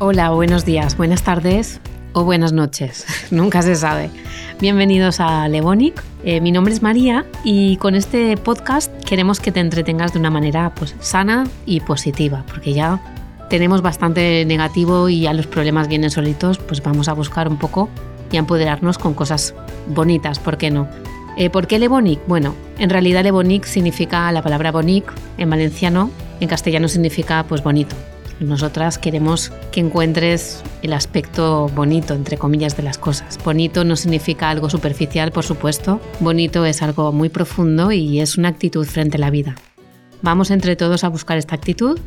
Hola, buenos días, buenas tardes o buenas noches, nunca se sabe. Bienvenidos a Levonic. Eh, mi nombre es María y con este podcast queremos que te entretengas de una manera pues, sana y positiva, porque ya tenemos bastante negativo y ya los problemas vienen solitos, pues vamos a buscar un poco y a empoderarnos con cosas bonitas, ¿por qué no? Eh, ¿Por qué Levonic? Bueno, en realidad Levonic significa la palabra bonic en valenciano, en castellano significa pues bonito. Nosotras queremos que encuentres el aspecto bonito, entre comillas, de las cosas. Bonito no significa algo superficial, por supuesto. Bonito es algo muy profundo y es una actitud frente a la vida. Vamos entre todos a buscar esta actitud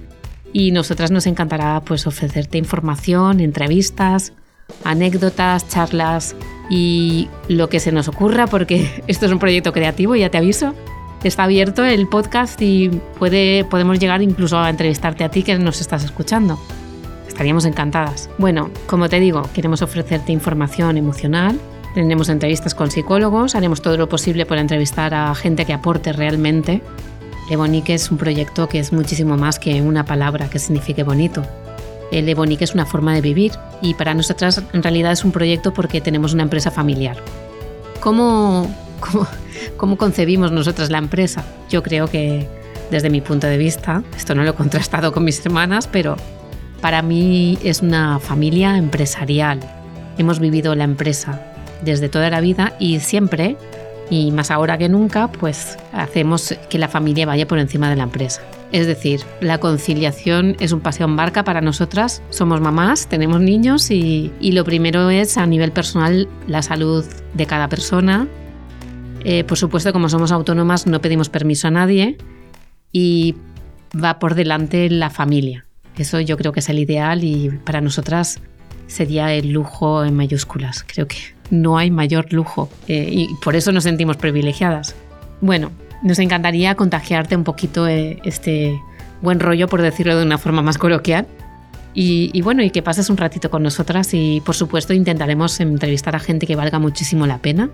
y nosotras nos encantará pues ofrecerte información, entrevistas, anécdotas, charlas y lo que se nos ocurra porque esto es un proyecto creativo, ya te aviso está abierto el podcast y puede, podemos llegar incluso a entrevistarte a ti que nos estás escuchando. Estaríamos encantadas. Bueno, como te digo, queremos ofrecerte información emocional. Tendremos entrevistas con psicólogos, haremos todo lo posible por entrevistar a gente que aporte realmente. Ebonique es un proyecto que es muchísimo más que una palabra que signifique bonito. El Ebonique es una forma de vivir y para nosotras en realidad es un proyecto porque tenemos una empresa familiar. ¿Cómo, cómo, cómo concebimos nosotras la empresa. Yo creo que desde mi punto de vista, esto no lo he contrastado con mis hermanas, pero para mí es una familia empresarial. Hemos vivido la empresa desde toda la vida y siempre, y más ahora que nunca, pues hacemos que la familia vaya por encima de la empresa. Es decir, la conciliación es un paseo en barca para nosotras. Somos mamás, tenemos niños y, y lo primero es a nivel personal la salud de cada persona, eh, por supuesto, como somos autónomas, no pedimos permiso a nadie y va por delante la familia. Eso yo creo que es el ideal y para nosotras sería el lujo en mayúsculas. Creo que no hay mayor lujo eh, y por eso nos sentimos privilegiadas. Bueno, nos encantaría contagiarte un poquito eh, este buen rollo, por decirlo de una forma más coloquial. Y, y, bueno, y que pases un ratito con nosotras y por supuesto intentaremos entrevistar a gente que valga muchísimo la pena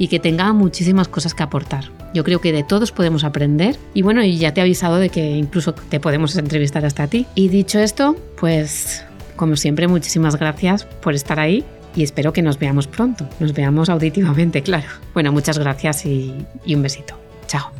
y que tenga muchísimas cosas que aportar. Yo creo que de todos podemos aprender y bueno, y ya te he avisado de que incluso te podemos entrevistar hasta a ti. Y dicho esto, pues como siempre, muchísimas gracias por estar ahí y espero que nos veamos pronto. Nos veamos auditivamente, claro. Bueno, muchas gracias y, y un besito. Chao.